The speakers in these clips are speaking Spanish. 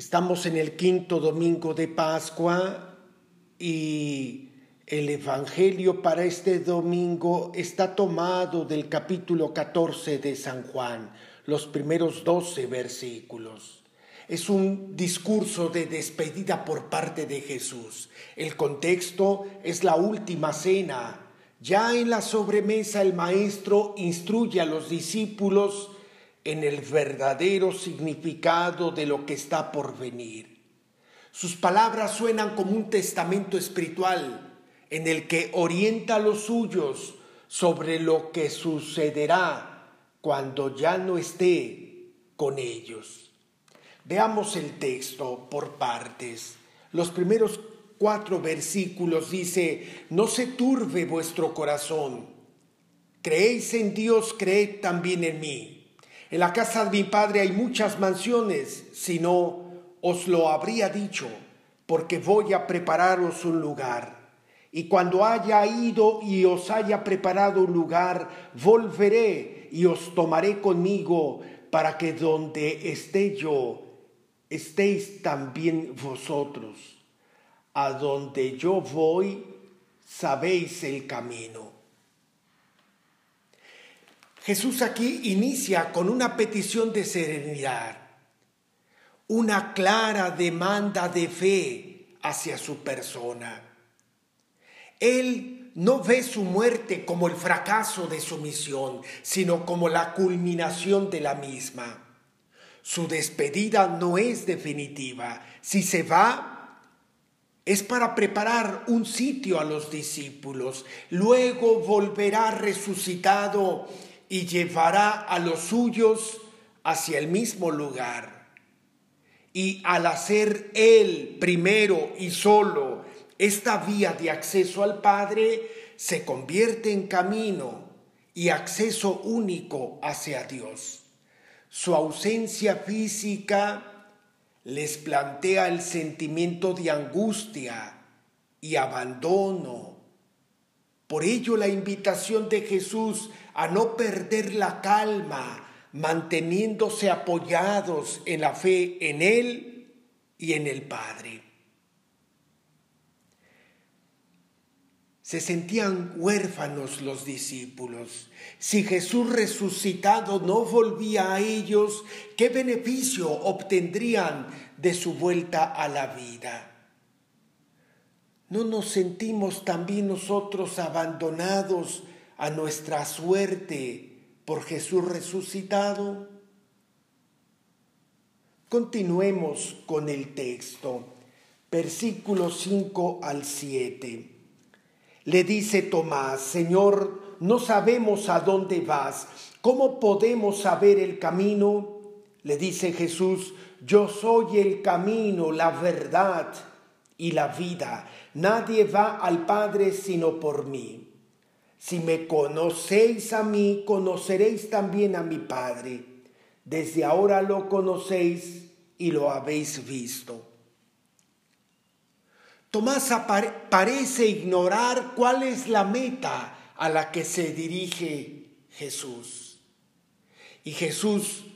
Estamos en el quinto domingo de Pascua y el Evangelio para este domingo está tomado del capítulo 14 de San Juan, los primeros 12 versículos. Es un discurso de despedida por parte de Jesús. El contexto es la última cena. Ya en la sobremesa el maestro instruye a los discípulos en el verdadero significado de lo que está por venir. Sus palabras suenan como un testamento espiritual en el que orienta a los suyos sobre lo que sucederá cuando ya no esté con ellos. Veamos el texto por partes. Los primeros cuatro versículos dice, no se turbe vuestro corazón. Creéis en Dios, creed también en mí. En la casa de mi padre hay muchas mansiones, si no, os lo habría dicho, porque voy a prepararos un lugar. Y cuando haya ido y os haya preparado un lugar, volveré y os tomaré conmigo, para que donde esté yo, estéis también vosotros. A donde yo voy, sabéis el camino. Jesús aquí inicia con una petición de serenidad, una clara demanda de fe hacia su persona. Él no ve su muerte como el fracaso de su misión, sino como la culminación de la misma. Su despedida no es definitiva. Si se va, es para preparar un sitio a los discípulos. Luego volverá resucitado y llevará a los suyos hacia el mismo lugar. Y al hacer Él primero y solo esta vía de acceso al Padre, se convierte en camino y acceso único hacia Dios. Su ausencia física les plantea el sentimiento de angustia y abandono. Por ello la invitación de Jesús a no perder la calma, manteniéndose apoyados en la fe en Él y en el Padre. Se sentían huérfanos los discípulos. Si Jesús resucitado no volvía a ellos, ¿qué beneficio obtendrían de su vuelta a la vida? ¿No nos sentimos también nosotros abandonados a nuestra suerte por Jesús resucitado? Continuemos con el texto, versículos 5 al 7. Le dice Tomás, Señor, no sabemos a dónde vas, ¿cómo podemos saber el camino? Le dice Jesús, yo soy el camino, la verdad y la vida. Nadie va al Padre sino por mí. Si me conocéis a mí, conoceréis también a mi Padre. Desde ahora lo conocéis y lo habéis visto. Tomás parece ignorar cuál es la meta a la que se dirige Jesús. Y Jesús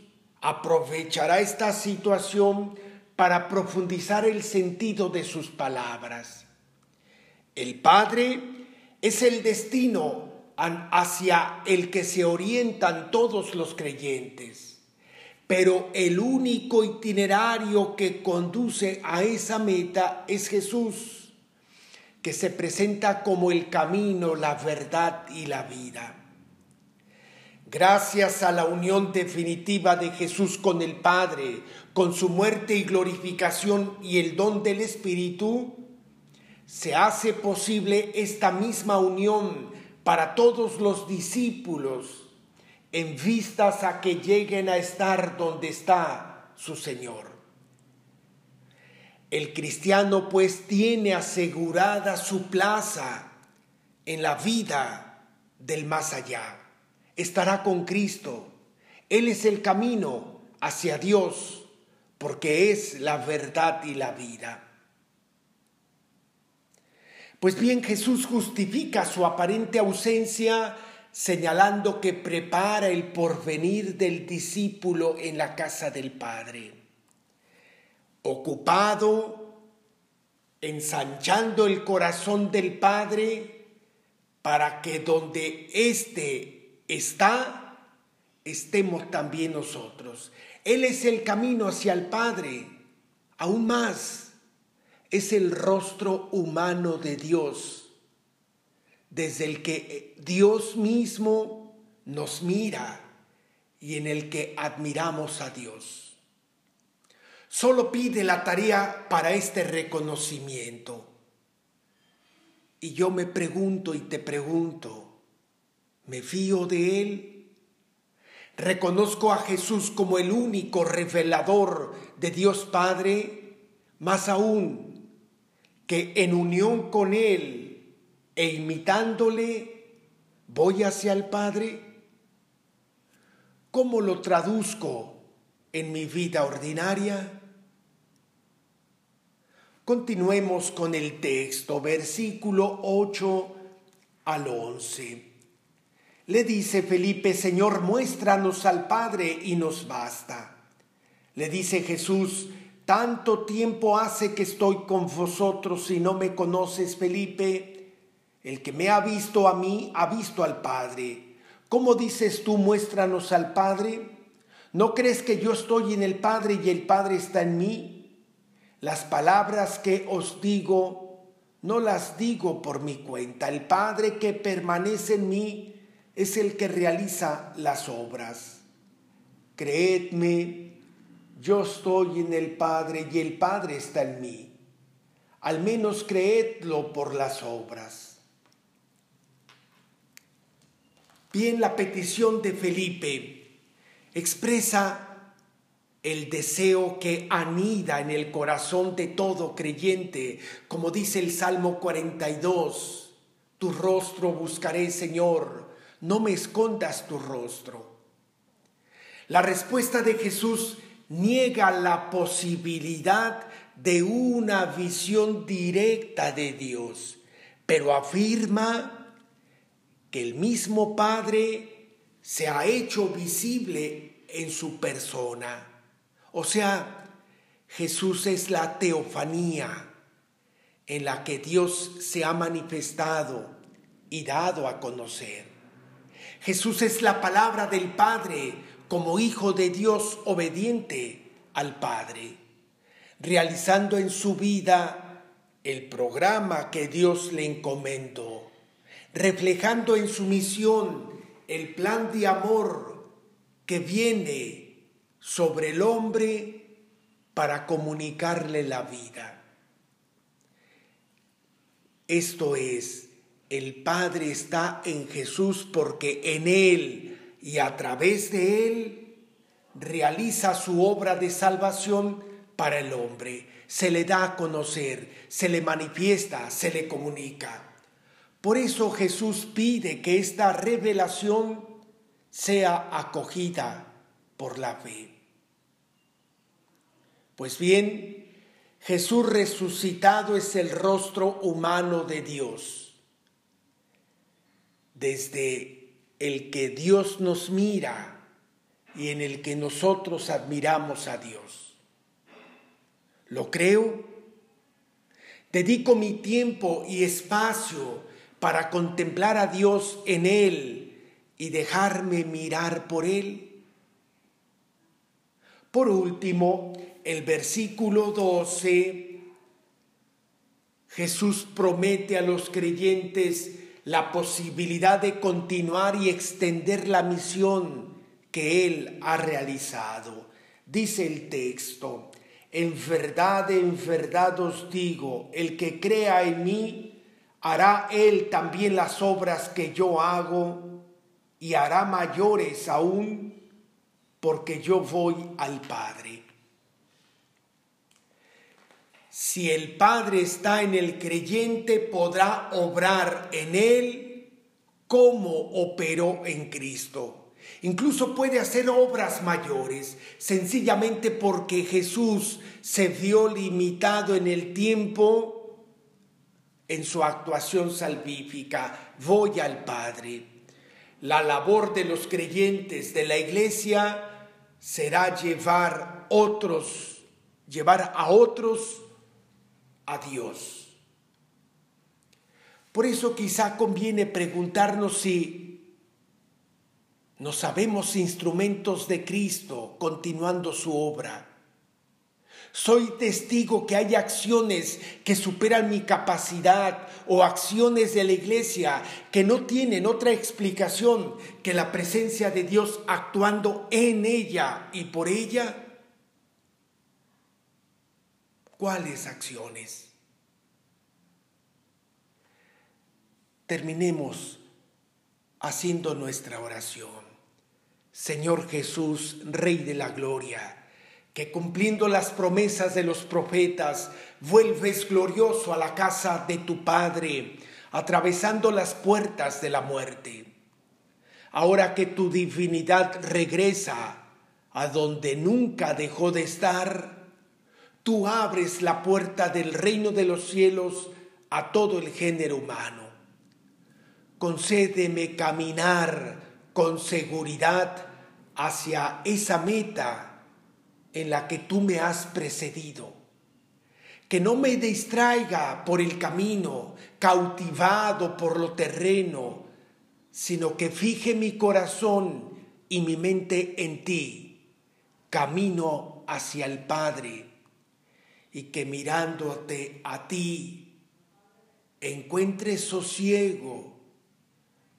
aprovechará esta situación para profundizar el sentido de sus palabras. El Padre es el destino hacia el que se orientan todos los creyentes. Pero el único itinerario que conduce a esa meta es Jesús, que se presenta como el camino, la verdad y la vida. Gracias a la unión definitiva de Jesús con el Padre, con su muerte y glorificación y el don del Espíritu, se hace posible esta misma unión para todos los discípulos en vistas a que lleguen a estar donde está su Señor. El cristiano pues tiene asegurada su plaza en la vida del más allá. Estará con Cristo. Él es el camino hacia Dios porque es la verdad y la vida. Pues bien, Jesús justifica su aparente ausencia señalando que prepara el porvenir del discípulo en la casa del Padre. ocupado, ensanchando el corazón del Padre para que donde éste está, estemos también nosotros. Él es el camino hacia el Padre, aún más, es el rostro humano de Dios, desde el que Dios mismo nos mira y en el que admiramos a Dios. Solo pide la tarea para este reconocimiento. Y yo me pregunto y te pregunto, ¿me fío de Él? Reconozco a Jesús como el único revelador de Dios Padre, más aún que en unión con Él e imitándole, voy hacia el Padre. ¿Cómo lo traduzco en mi vida ordinaria? Continuemos con el texto, versículo 8 al 11. Le dice Felipe, Señor, muéstranos al Padre y nos basta. Le dice Jesús, tanto tiempo hace que estoy con vosotros y no me conoces, Felipe. El que me ha visto a mí, ha visto al Padre. ¿Cómo dices tú, muéstranos al Padre? ¿No crees que yo estoy en el Padre y el Padre está en mí? Las palabras que os digo, no las digo por mi cuenta. El Padre que permanece en mí es el que realiza las obras. Creedme, yo estoy en el Padre y el Padre está en mí. Al menos creedlo por las obras. Bien, la petición de Felipe expresa el deseo que anida en el corazón de todo creyente, como dice el Salmo 42, tu rostro buscaré, Señor, no me escondas tu rostro. La respuesta de Jesús niega la posibilidad de una visión directa de Dios, pero afirma que el mismo Padre se ha hecho visible en su persona. O sea, Jesús es la teofanía en la que Dios se ha manifestado y dado a conocer. Jesús es la palabra del Padre como Hijo de Dios obediente al Padre, realizando en su vida el programa que Dios le encomendó reflejando en su misión el plan de amor que viene sobre el hombre para comunicarle la vida. Esto es, el Padre está en Jesús porque en Él y a través de Él realiza su obra de salvación para el hombre. Se le da a conocer, se le manifiesta, se le comunica. Por eso Jesús pide que esta revelación sea acogida por la fe. Pues bien, Jesús resucitado es el rostro humano de Dios, desde el que Dios nos mira y en el que nosotros admiramos a Dios. ¿Lo creo? Dedico mi tiempo y espacio para contemplar a Dios en Él y dejarme mirar por Él? Por último, el versículo 12, Jesús promete a los creyentes la posibilidad de continuar y extender la misión que Él ha realizado. Dice el texto, en verdad, en verdad os digo, el que crea en mí, hará él también las obras que yo hago y hará mayores aún porque yo voy al Padre. Si el Padre está en el creyente, podrá obrar en él como operó en Cristo. Incluso puede hacer obras mayores, sencillamente porque Jesús se vio limitado en el tiempo en su actuación salvífica, voy al Padre. La labor de los creyentes de la iglesia será llevar otros llevar a otros a Dios. Por eso quizá conviene preguntarnos si no sabemos instrumentos de Cristo continuando su obra. Soy testigo que hay acciones que superan mi capacidad o acciones de la iglesia que no tienen otra explicación que la presencia de Dios actuando en ella y por ella ¿Cuáles acciones? Terminemos haciendo nuestra oración. Señor Jesús, Rey de la Gloria, que cumpliendo las promesas de los profetas, vuelves glorioso a la casa de tu Padre, atravesando las puertas de la muerte. Ahora que tu divinidad regresa a donde nunca dejó de estar, tú abres la puerta del reino de los cielos a todo el género humano. Concédeme caminar con seguridad hacia esa meta en la que tú me has precedido. Que no me distraiga por el camino, cautivado por lo terreno, sino que fije mi corazón y mi mente en ti, camino hacia el Padre y que mirándote a ti encuentre sosiego,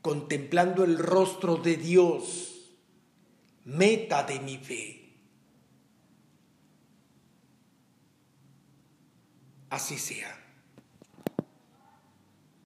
contemplando el rostro de Dios, meta de mi fe. Así sea.